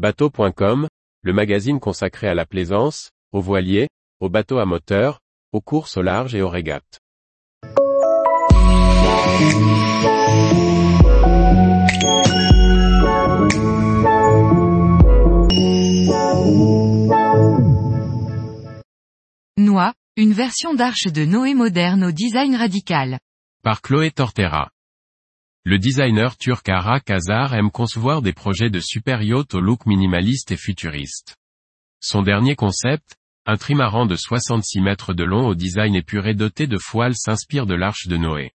Bateau.com, le magazine consacré à la plaisance, aux voiliers, aux bateaux à moteur, aux courses au large et aux régates. Noix, une version d'arche de Noé moderne au design radical. Par Chloé Tortera. Le designer turc Ara Kazar aime concevoir des projets de super yachts au look minimaliste et futuriste. Son dernier concept, un trimaran de 66 mètres de long au design épuré doté de foiles s'inspire de l'arche de Noé.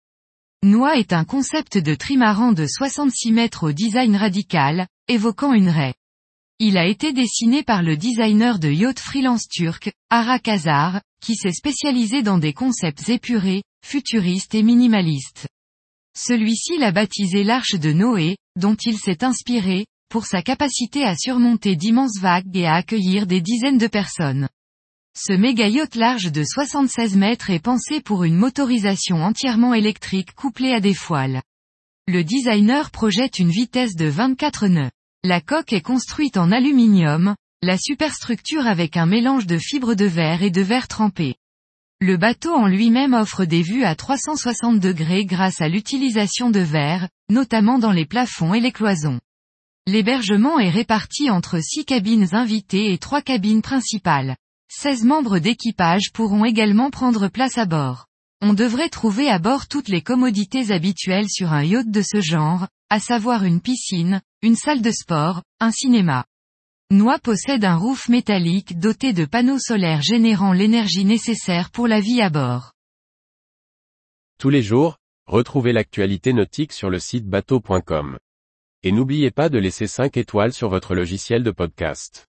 Noix est un concept de trimaran de 66 mètres au design radical, évoquant une raie. Il a été dessiné par le designer de yacht freelance turc, Ara Kazar, qui s'est spécialisé dans des concepts épurés, futuristes et minimalistes. Celui-ci l'a baptisé l'Arche de Noé, dont il s'est inspiré, pour sa capacité à surmonter d'immenses vagues et à accueillir des dizaines de personnes. Ce méga yacht large de 76 mètres est pensé pour une motorisation entièrement électrique couplée à des foiles. Le designer projette une vitesse de 24 nœuds. La coque est construite en aluminium, la superstructure avec un mélange de fibres de verre et de verre trempé. Le bateau en lui-même offre des vues à 360 degrés grâce à l'utilisation de verre, notamment dans les plafonds et les cloisons. L'hébergement est réparti entre six cabines invitées et trois cabines principales. 16 membres d'équipage pourront également prendre place à bord. On devrait trouver à bord toutes les commodités habituelles sur un yacht de ce genre, à savoir une piscine, une salle de sport, un cinéma. Noix possède un roof métallique doté de panneaux solaires générant l'énergie nécessaire pour la vie à bord. Tous les jours, retrouvez l'actualité nautique sur le site bateau.com. Et n'oubliez pas de laisser 5 étoiles sur votre logiciel de podcast.